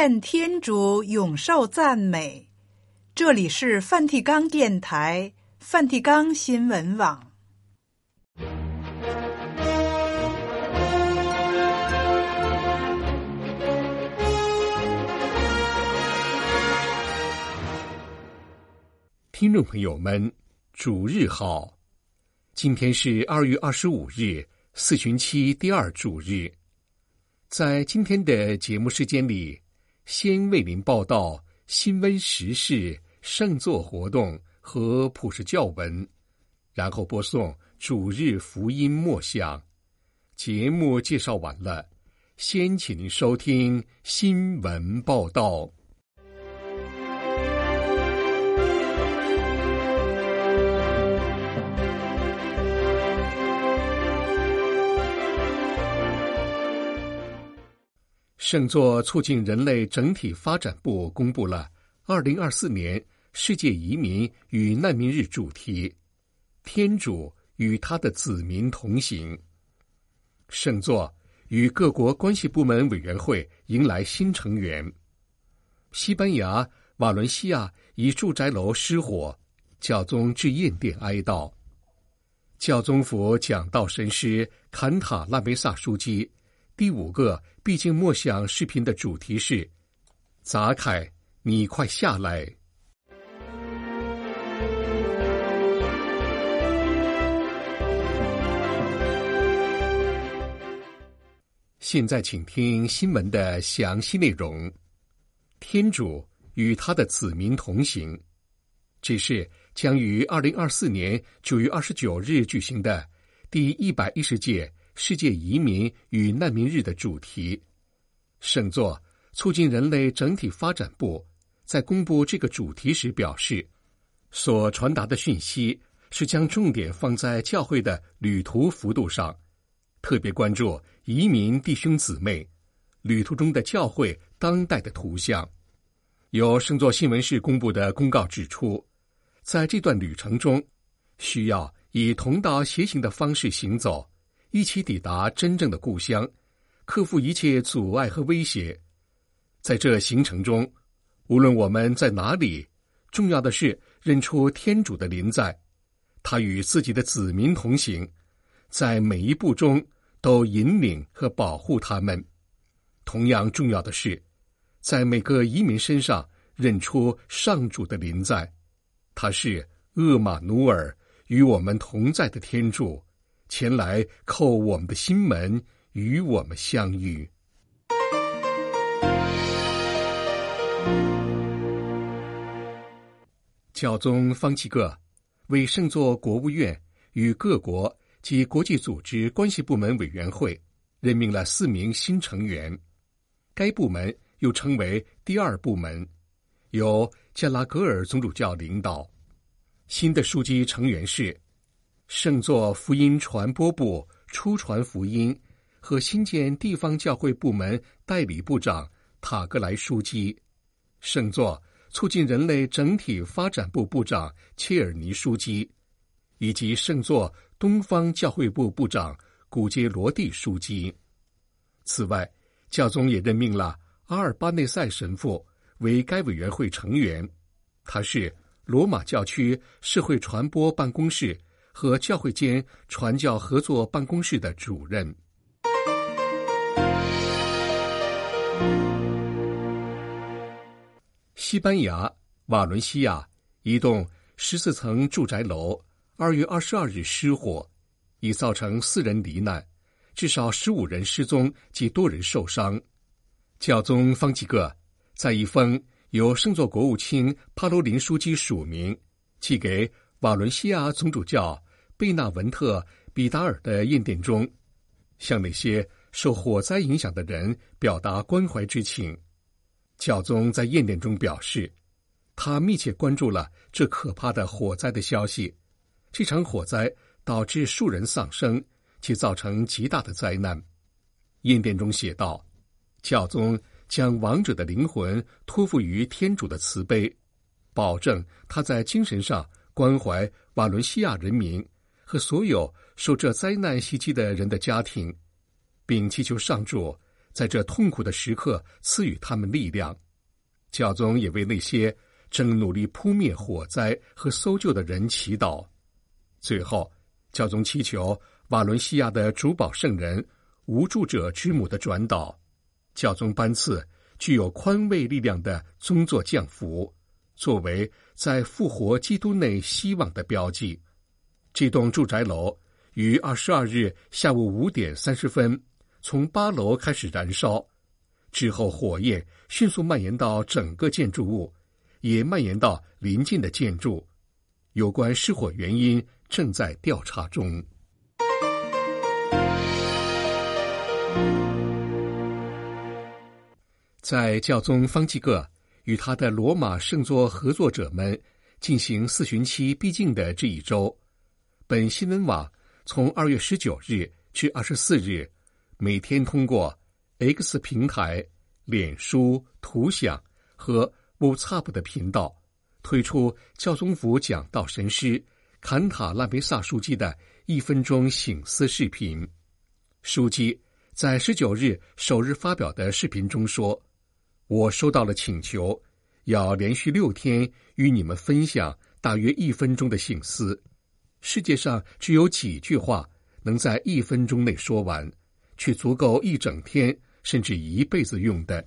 愿天主永受赞美。这里是梵蒂冈电台、梵蒂冈新闻网。听众朋友们，主日好！今天是二月二十五日，四旬期第二主日。在今天的节目时间里，先为您报道新闻时事、圣座活动和普世教文，然后播送主日福音默想。节目介绍完了，先请您收听新闻报道。圣座促进人类整体发展部公布了二零二四年世界移民与难民日主题：“天主与他的子民同行。”圣座与各国关系部门委员会迎来新成员。西班牙瓦伦西亚一住宅楼失火，教宗致唁电哀悼。教宗府讲道神师坎塔拉梅萨枢机。第五个毕竟默想视频的主题是：杂凯，你快下来！现在请听新闻的详细内容。天主与他的子民同行，这是将于二零二四年九月二十九日举行的第一百一十届。世界移民与难民日的主题，圣座促进人类整体发展部在公布这个主题时表示，所传达的讯息是将重点放在教会的旅途幅度上，特别关注移民弟兄姊妹旅途中的教会当代的图像。由圣座新闻室公布的公告指出，在这段旅程中，需要以同道协行的方式行走。一起抵达真正的故乡，克服一切阻碍和威胁。在这行程中，无论我们在哪里，重要的是认出天主的临在，他与自己的子民同行，在每一步中都引领和保护他们。同样重要的是，在每个移民身上认出上主的临在，他是厄马努尔与我们同在的天主。前来叩我们的心门，与我们相遇。教宗方济各为圣座国务院与各国及国际组织关系部门委员会任命了四名新成员，该部门又称为第二部门，由加拉格尔总主教领导。新的书记成员是。圣座福音传播部初传福音和新建地方教会部门代理部长塔格莱书记，圣座促进人类整体发展部部长切尔尼书记，以及圣座东方教会部部长古杰罗蒂书记。此外，教宗也任命了阿尔巴内塞神父为该委员会成员，他是罗马教区社会传播办公室。和教会间传教合作办公室的主任。西班牙瓦伦西亚一栋十四层住宅楼二月二十二日失火，已造成四人罹难，至少十五人失踪及多人受伤。教宗方济各在一封由圣座国务卿帕罗林书记署名寄给瓦伦西亚总主教。贝纳文特·比达尔的唁电中，向那些受火灾影响的人表达关怀之情。教宗在唁电中表示，他密切关注了这可怕的火灾的消息。这场火灾导致数人丧生，且造成极大的灾难。唁电中写道：“教宗将亡者的灵魂托付于天主的慈悲，保证他在精神上关怀瓦伦西亚人民。”和所有受这灾难袭击的人的家庭，并祈求上主在这痛苦的时刻赐予他们力量。教宗也为那些正努力扑灭火灾和搜救的人祈祷。最后，教宗祈求瓦伦西亚的主保圣人无助者之母的转导。教宗颁赐具有宽慰力量的宗座降服，作为在复活基督内希望的标记。这栋住宅楼于二十二日下午五点三十分从八楼开始燃烧。之后，火焰迅速蔓延到整个建筑物，也蔓延到邻近的建筑。有关失火原因正在调查中。在教宗方济各与他的罗马圣座合作者们进行四旬期逼近的这一周，本新闻网从二月十九日至二十四日，每天通过。X 平台、脸书、图像和 WhatsApp 的频道推出教宗府讲道神师坎塔拉梅萨书记的一分钟醒思视频。书记在十九日首日发表的视频中说：“我收到了请求，要连续六天与你们分享大约一分钟的醒思。世界上只有几句话能在一分钟内说完，却足够一整天。”甚至一辈子用的，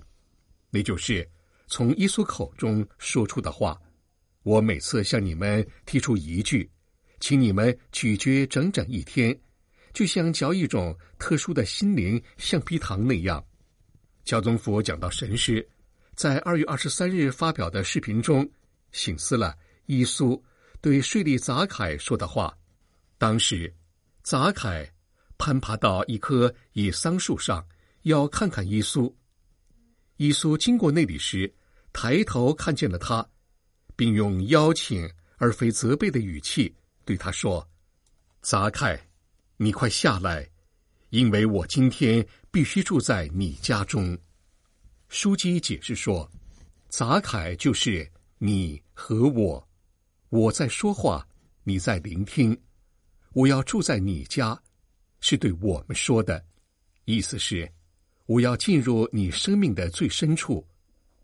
那就是从耶稣口中说出的话。我每次向你们提出一句，请你们咀嚼整整一天，就像嚼一种特殊的心灵橡皮糖那样。乔宗福讲到神师在二月二十三日发表的视频中，醒思了耶稣对税吏杂凯说的话。当时，杂凯攀爬到一棵野桑树上。要看看耶稣。耶稣经过那里时，抬头看见了他，并用邀请而非责备的语气对他说：“杂凯，你快下来，因为我今天必须住在你家中。”书记解释说：“杂凯就是你和我，我在说话，你在聆听。我要住在你家，是对我们说的，意思是。”我要进入你生命的最深处。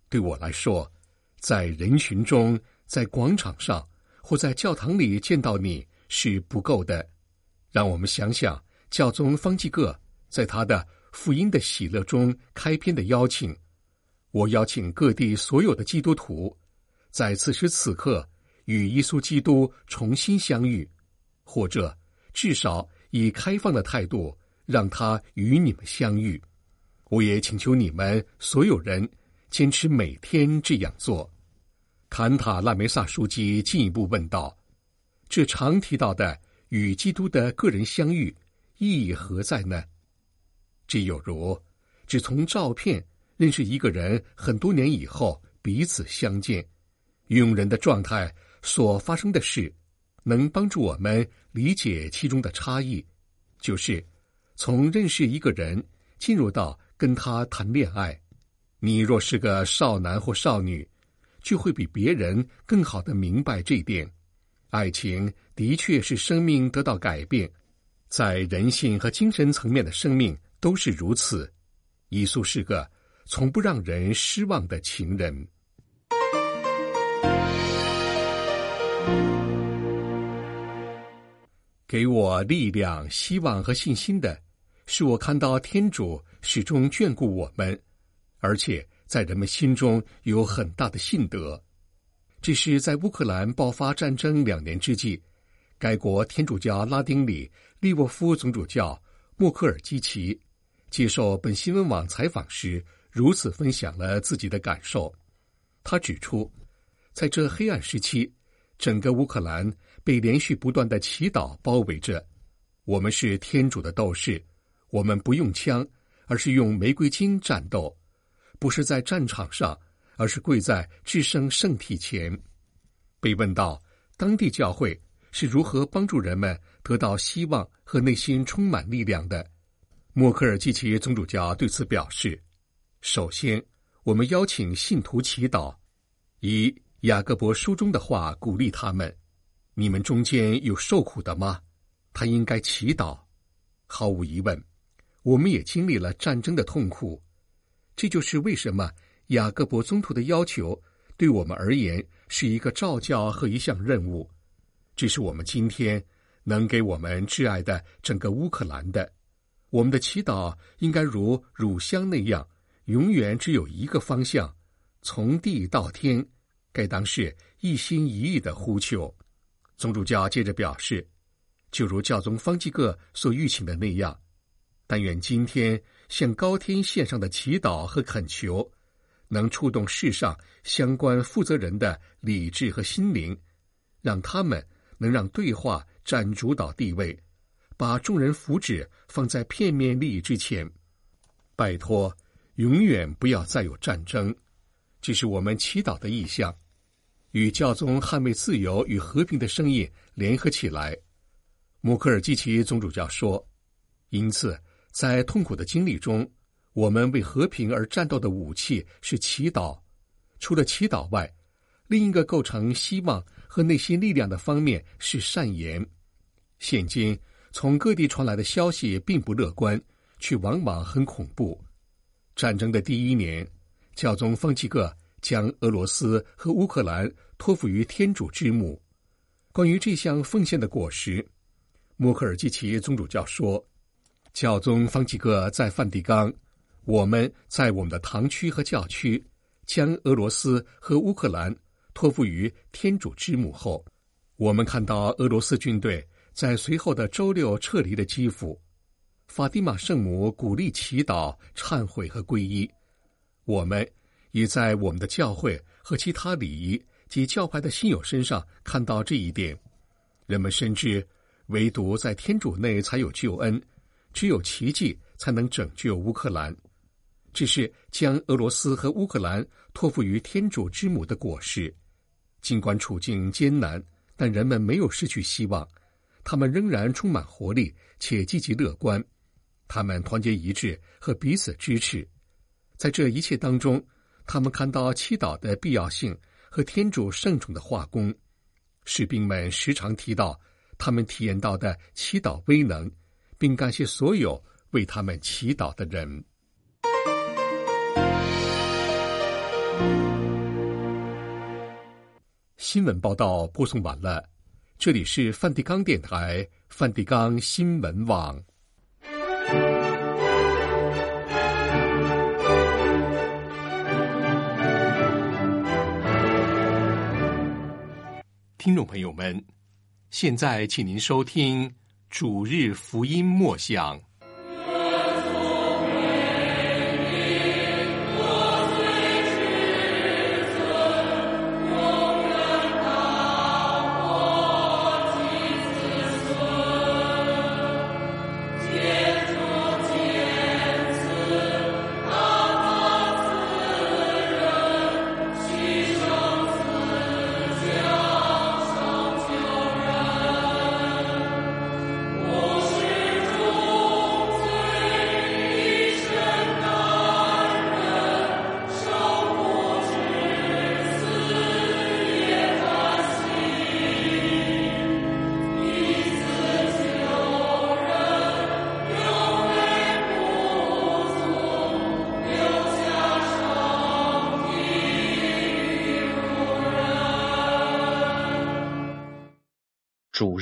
对我来说，在人群中、在广场上或在教堂里见到你是不够的。让我们想想教宗方济各在他的福音的喜乐中开篇的邀请。我邀请各地所有的基督徒，在此时此刻与耶稣基督重新相遇，或者至少以开放的态度让他与你们相遇。我也请求你们所有人坚持每天这样做。坎塔拉梅萨书记进一步问道：“这常提到的与基督的个人相遇意义何在呢？这有如只从照片认识一个人，很多年以后彼此相见，用人的状态所发生的事，能帮助我们理解其中的差异，就是从认识一个人进入到。”跟他谈恋爱，你若是个少男或少女，就会比别人更好的明白这一点。爱情的确是生命得到改变，在人性和精神层面的生命都是如此。耶稣是个从不让人失望的情人。给我力量、希望和信心的，是我看到天主。始终眷顾我们，而且在人们心中有很大的信德。这是在乌克兰爆发战争两年之际，该国天主教拉丁里利沃夫总主教默克尔基奇接受本新闻网采访时，如此分享了自己的感受。他指出，在这黑暗时期，整个乌克兰被连续不断的祈祷包围着。我们是天主的斗士，我们不用枪。而是用玫瑰金战斗，不是在战场上，而是跪在至圣圣体前。被问到当地教会是如何帮助人们得到希望和内心充满力量的，默克尔基奇宗主教对此表示：首先，我们邀请信徒祈祷，以雅各伯书中的话鼓励他们：你们中间有受苦的吗？他应该祈祷。毫无疑问。我们也经历了战争的痛苦，这就是为什么雅各伯宗徒的要求对我们而言是一个召教和一项任务。这是我们今天能给我们挚爱的整个乌克兰的。我们的祈祷应该如乳香那样，永远只有一个方向，从地到天，该当是一心一意的呼求。宗主教接着表示，就如教宗方济各所预请的那样，但愿今天向高天献上的祈祷和恳求，能触动世上相关负责人的理智和心灵，让他们能让对话占主导地位。把众人福祉放在片面利益之前，拜托，永远不要再有战争。这是我们祈祷的意向，与教宗捍卫自由与和平的声音联合起来。穆克尔基奇总主教说：“因此，在痛苦的经历中，我们为和平而战斗的武器是祈祷。除了祈祷外，另一个构成希望和内心力量的方面是善言。现今。”从各地传来的消息并不乐观，却往往很恐怖。战争的第一年，教宗方济各将俄罗斯和乌克兰托付于天主之母。关于这项奉献的果实，默克尔基奇宗主教说：“教宗方济各在梵蒂冈，我们在我们的堂区和教区将俄罗斯和乌克兰托付于天主之母后，我们看到俄罗斯军队。”在随后的周六撤离了基辅，法蒂玛圣母鼓励祈祷、忏悔和皈依。我们也在我们的教会和其他礼仪及教派的信友身上看到这一点。人们深知，唯独在天主内才有救恩，只有奇迹才能拯救乌克兰。这是将俄罗斯和乌克兰托付于天主之母的果实。尽管处境艰难，但人们没有失去希望。他们仍然充满活力且积极乐观，他们团结一致和彼此支持，在这一切当中，他们看到祈祷的必要性和天主圣宠的化工。士兵们时常提到他们体验到的祈祷威能，并感谢所有为他们祈祷的人。新闻报道播送完了。这里是梵蒂冈电台、梵蒂冈新闻网。听众朋友们，现在请您收听主日福音默想。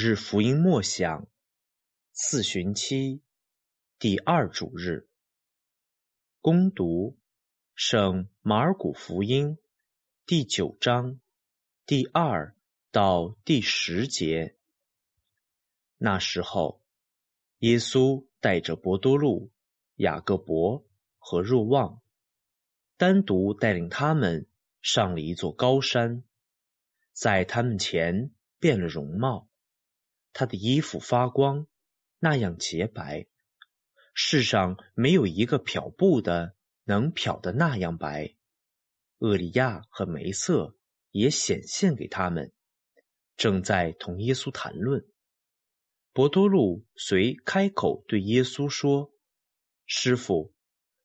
日福音默想，四旬期第二主日，攻读圣马尔谷福音第九章第二到第十节。那时候，耶稣带着伯多禄、雅各伯和若望，单独带领他们上了一座高山，在他们前变了容貌。他的衣服发光，那样洁白，世上没有一个漂布的能漂得那样白。厄里亚和梅瑟也显现给他们，正在同耶稣谈论。伯多禄遂开口对耶稣说：“师傅，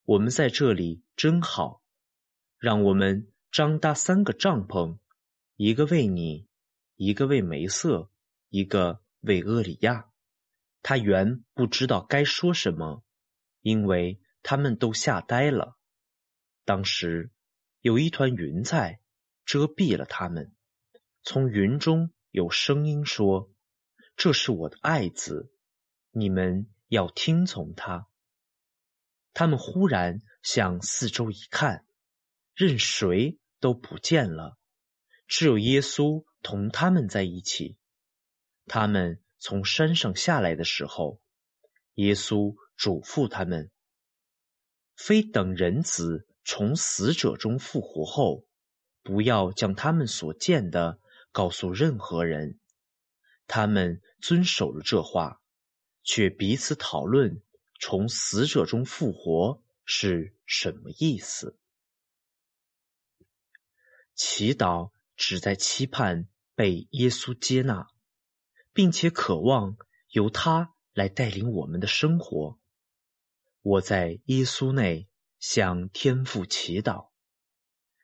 我们在这里真好，让我们张搭三个帐篷，一个为你，一个为梅瑟，一个。”为厄里亚，他原不知道该说什么，因为他们都吓呆了。当时有一团云彩遮蔽了他们，从云中有声音说：“这是我的爱子，你们要听从他。”他们忽然向四周一看，任谁都不见了，只有耶稣同他们在一起。他们从山上下来的时候，耶稣嘱咐他们：“非等人子从死者中复活后，不要将他们所见的告诉任何人。”他们遵守了这话，却彼此讨论。从死者中复活是什么意思？祈祷只在期盼被耶稣接纳，并且渴望由他来带领我们的生活。我在耶稣内向天父祈祷，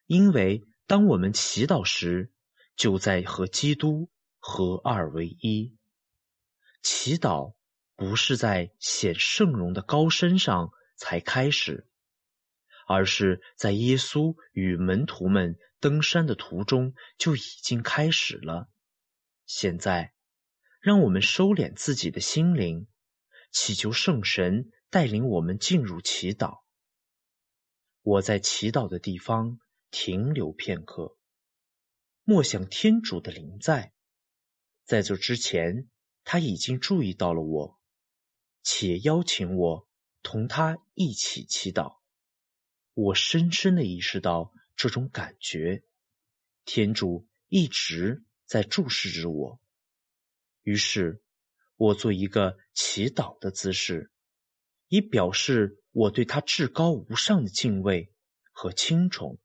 因为当我们祈祷时，就在和基督合二为一。祈祷。不是在显圣容的高山上才开始，而是在耶稣与门徒们登山的途中就已经开始了。现在，让我们收敛自己的心灵，祈求圣神带领我们进入祈祷。我在祈祷的地方停留片刻，默想天主的灵在。在这之前，他已经注意到了我。且邀请我同他一起祈祷。我深深的意识到这种感觉，天主一直在注视着我。于是，我做一个祈祷的姿势，以表示我对他至高无上的敬畏和钦崇，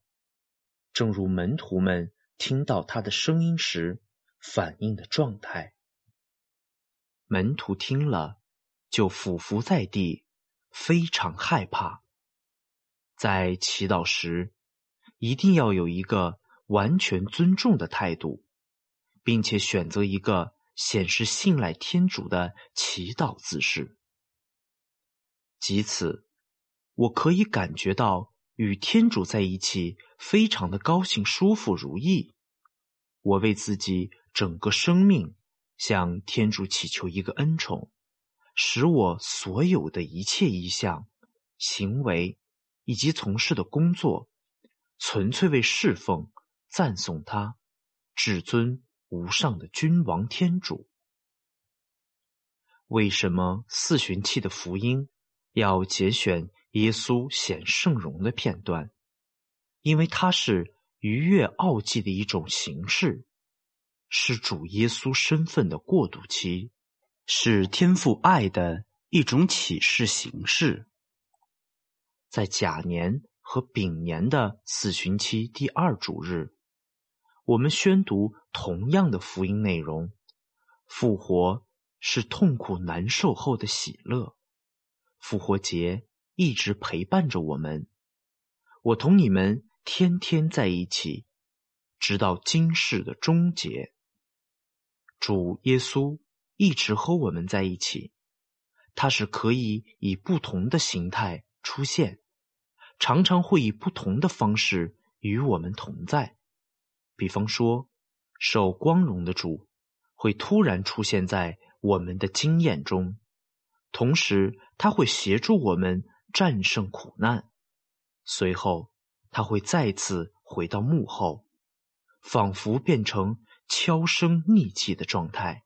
正如门徒们听到他的声音时反应的状态。门徒听了。就俯伏在地，非常害怕。在祈祷时，一定要有一个完全尊重的态度，并且选择一个显示信赖天主的祈祷姿势。即此，我可以感觉到与天主在一起，非常的高兴、舒服、如意。我为自己整个生命向天主祈求一个恩宠。使我所有的一切意向、行为以及从事的工作，纯粹为侍奉、赞颂他至尊无上的君王天主。为什么四旬期的福音要节选耶稣显圣容的片段？因为它是逾越奥迹的一种形式，是主耶稣身份的过渡期。是天赋爱的一种启示形式。在甲年和丙年的四旬期第二主日，我们宣读同样的福音内容：复活是痛苦难受后的喜乐。复活节一直陪伴着我们，我同你们天天在一起，直到今世的终结。主耶稣。一直和我们在一起，它是可以以不同的形态出现，常常会以不同的方式与我们同在。比方说，受光荣的主会突然出现在我们的经验中，同时他会协助我们战胜苦难。随后，他会再次回到幕后，仿佛变成悄声匿迹的状态。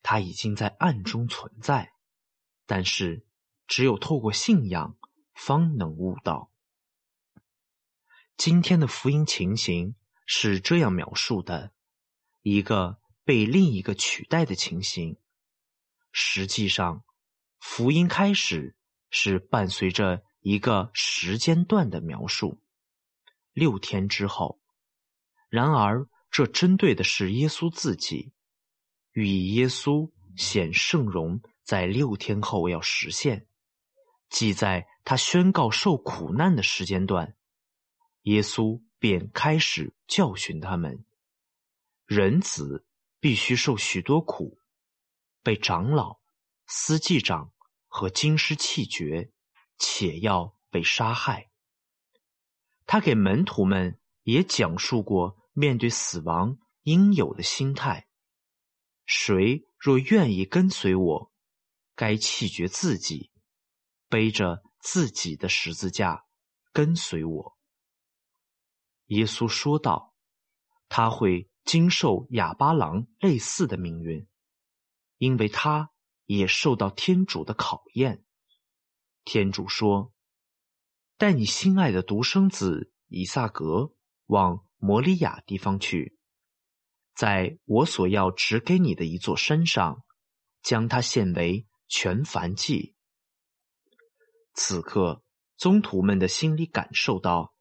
它已经在暗中存在，但是只有透过信仰方能悟到。今天的福音情形是这样描述的：一个被另一个取代的情形。实际上，福音开始是伴随着一个时间段的描述，六天之后。然而，这针对的是耶稣自己。寓意耶稣显圣容在六天后要实现，即在他宣告受苦难的时间段，耶稣便开始教训他们：人子必须受许多苦，被长老、司祭长和经师弃绝，且要被杀害，他给门徒们也讲述过面对死亡应有的心态：谁若愿意跟随我，该弃绝自己，背着自己的十字架跟随我。耶稣说道：“他会经受哑巴郎类似的命运，因为他也受到天主的考验。天主说。”带你心爱的独生子以萨格往摩利亚地方去，在我所要指给你的一座山上，将它献为全燔祭。此刻，宗徒们的心里感受到，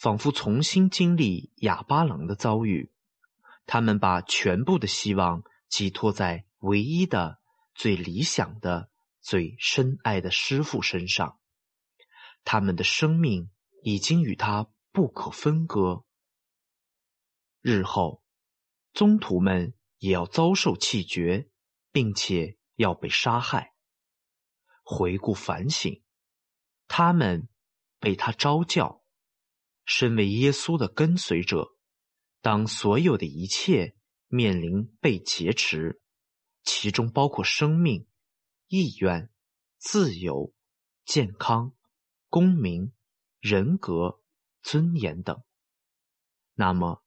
仿佛重新经历哑巴郎的遭遇。他们把全部的希望寄托在唯一的、最理想的、最深爱的师傅身上。他们的生命已经与他不可分割。日后，宗徒们也要遭受气绝，并且要被杀害。回顾反省，他们被他招教。身为耶稣的跟随者，当所有的一切面临被劫持，其中包括生命、意愿、自由、健康。公民、人格、尊严等，那么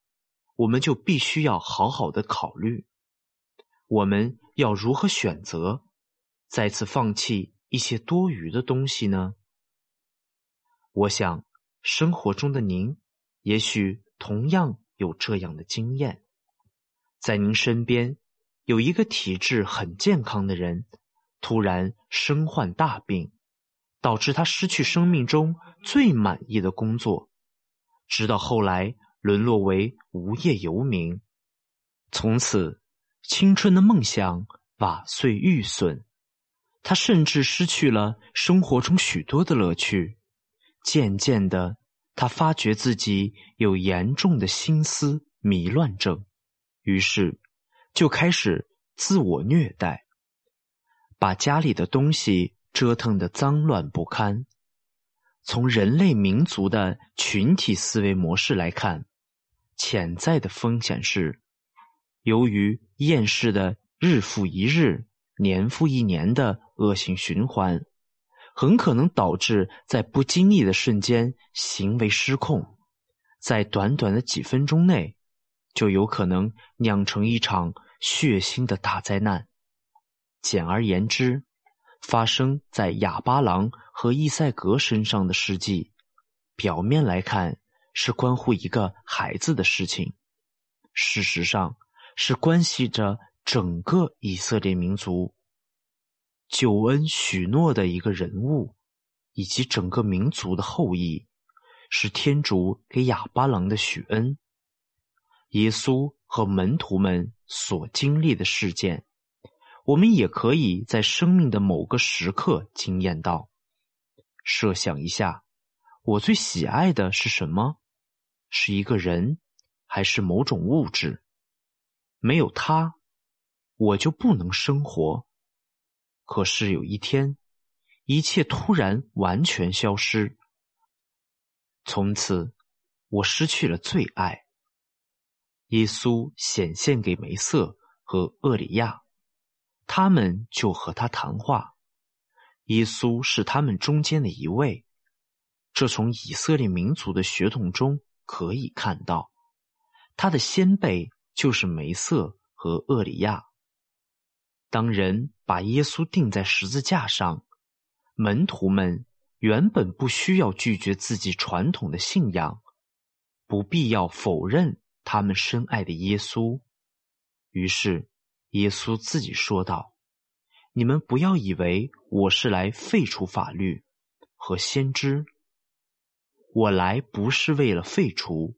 我们就必须要好好的考虑，我们要如何选择，再次放弃一些多余的东西呢？我想，生活中的您也许同样有这样的经验，在您身边有一个体质很健康的人，突然身患大病。导致他失去生命中最满意的工作，直到后来沦落为无业游民。从此，青春的梦想瓦碎玉损，他甚至失去了生活中许多的乐趣。渐渐的，他发觉自己有严重的心思迷乱症，于是就开始自我虐待，把家里的东西。折腾的脏乱不堪。从人类民族的群体思维模式来看，潜在的风险是：由于厌世的日复一日、年复一年的恶性循环，很可能导致在不经意的瞬间行为失控，在短短的几分钟内，就有可能酿成一场血腥的大灾难。简而言之。发生在哑巴郎和伊赛格身上的事迹，表面来看是关乎一个孩子的事情，事实上是关系着整个以色列民族救恩许诺的一个人物，以及整个民族的后裔，是天主给哑巴郎的许恩。耶稣和门徒们所经历的事件。我们也可以在生命的某个时刻惊艳到。设想一下，我最喜爱的是什么？是一个人，还是某种物质？没有他，我就不能生活。可是有一天，一切突然完全消失，从此我失去了最爱。耶稣显现给梅瑟和厄里亚。他们就和他谈话，耶稣是他们中间的一位，这从以色列民族的血统中可以看到，他的先辈就是梅瑟和厄里亚。当人把耶稣钉在十字架上，门徒们原本不需要拒绝自己传统的信仰，不必要否认他们深爱的耶稣，于是。耶稣自己说道：“你们不要以为我是来废除法律和先知。我来不是为了废除，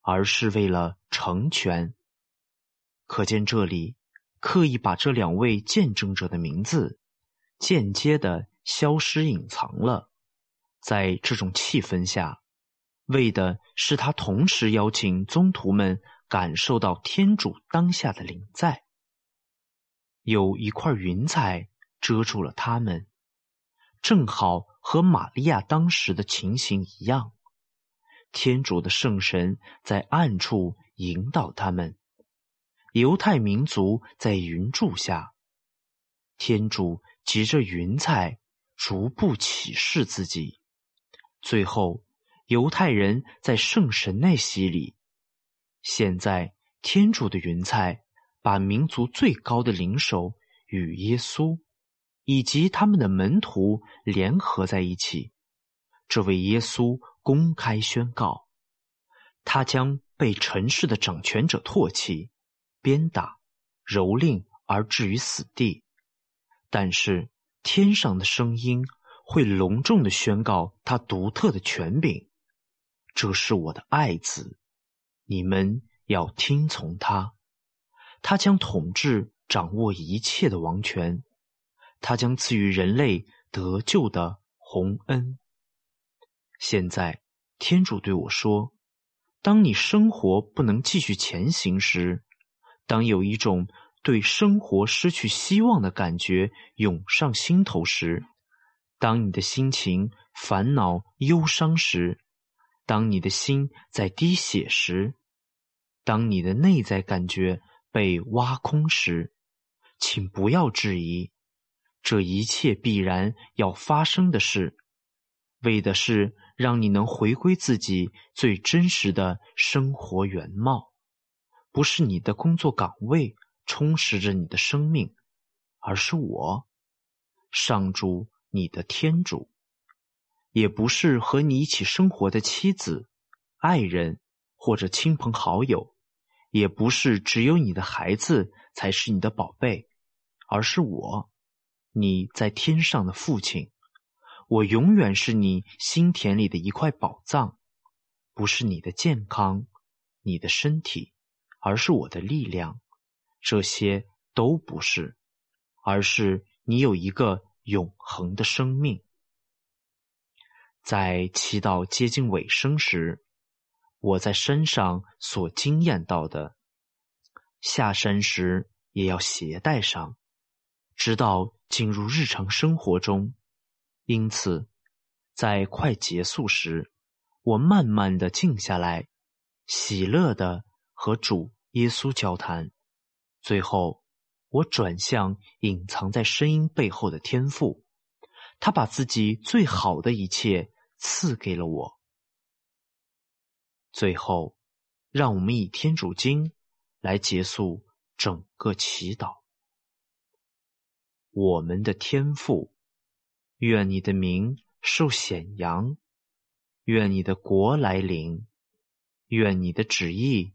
而是为了成全。可见这里刻意把这两位见证者的名字间接的消失隐藏了。在这种气氛下，为的是他同时邀请宗徒们感受到天主当下的临在。”有一块云彩遮住了他们，正好和玛利亚当时的情形一样。天主的圣神在暗处引导他们，犹太民族在云柱下，天主藉着云彩逐步启示自己，最后犹太人在圣神内洗礼。现在天主的云彩把民族最高的领首与耶稣以及他们的门徒联合在一起，这位耶稣。公开宣告，他将被尘世的掌权者唾弃、鞭打、蹂躏而置于死地。但是，天上的声音会隆重的宣告他独特的权柄：“这是我的爱子，你们要听从他。他将统治、掌握一切的王权，他将赐予人类得救的洪恩。”现在，天主对我说：“当你生活不能继续前行时，当有一种对生活失去希望的感觉涌上心头时，当你的心情烦恼忧伤时，当你的心在滴血时，当你的内在感觉被挖空时，请不要质疑，这一切必然要发生的事，为的是。”让你能回归自己最真实的生活原貌，不是你的工作岗位充实着你的生命，而是我，上主你的天主；也不是和你一起生活的妻子、爱人或者亲朋好友；也不是只有你的孩子才是你的宝贝，而是我，你在天上的父亲。我永远是你心田里的一块宝藏，不是你的健康、你的身体，而是我的力量。这些都不是，而是你有一个永恒的生命。在祈祷接近尾声时，我在山上所惊艳到的，下山时也要携带上，直到进入日常生活中。因此，在快结束时，我慢慢的静下来，喜乐的和主耶稣交谈。最后，我转向隐藏在声音背后的天赋，他把自己最好的一切赐给了我。最后，让我们以天主经来结束整个祈祷。我们的天赋。愿你的名受显扬，愿你的国来临，愿你的旨意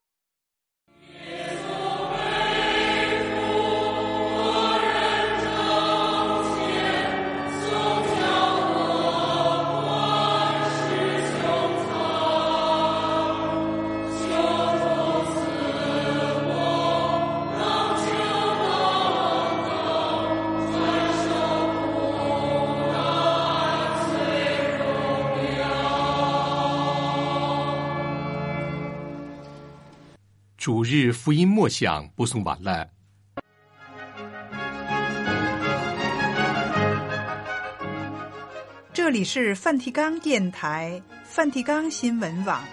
主日福音默想播送完了。这里是梵蒂冈电台、梵蒂冈新闻网，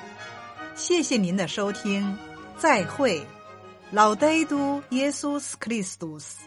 谢谢您的收听，再会，老呆都耶稣斯克里斯多斯。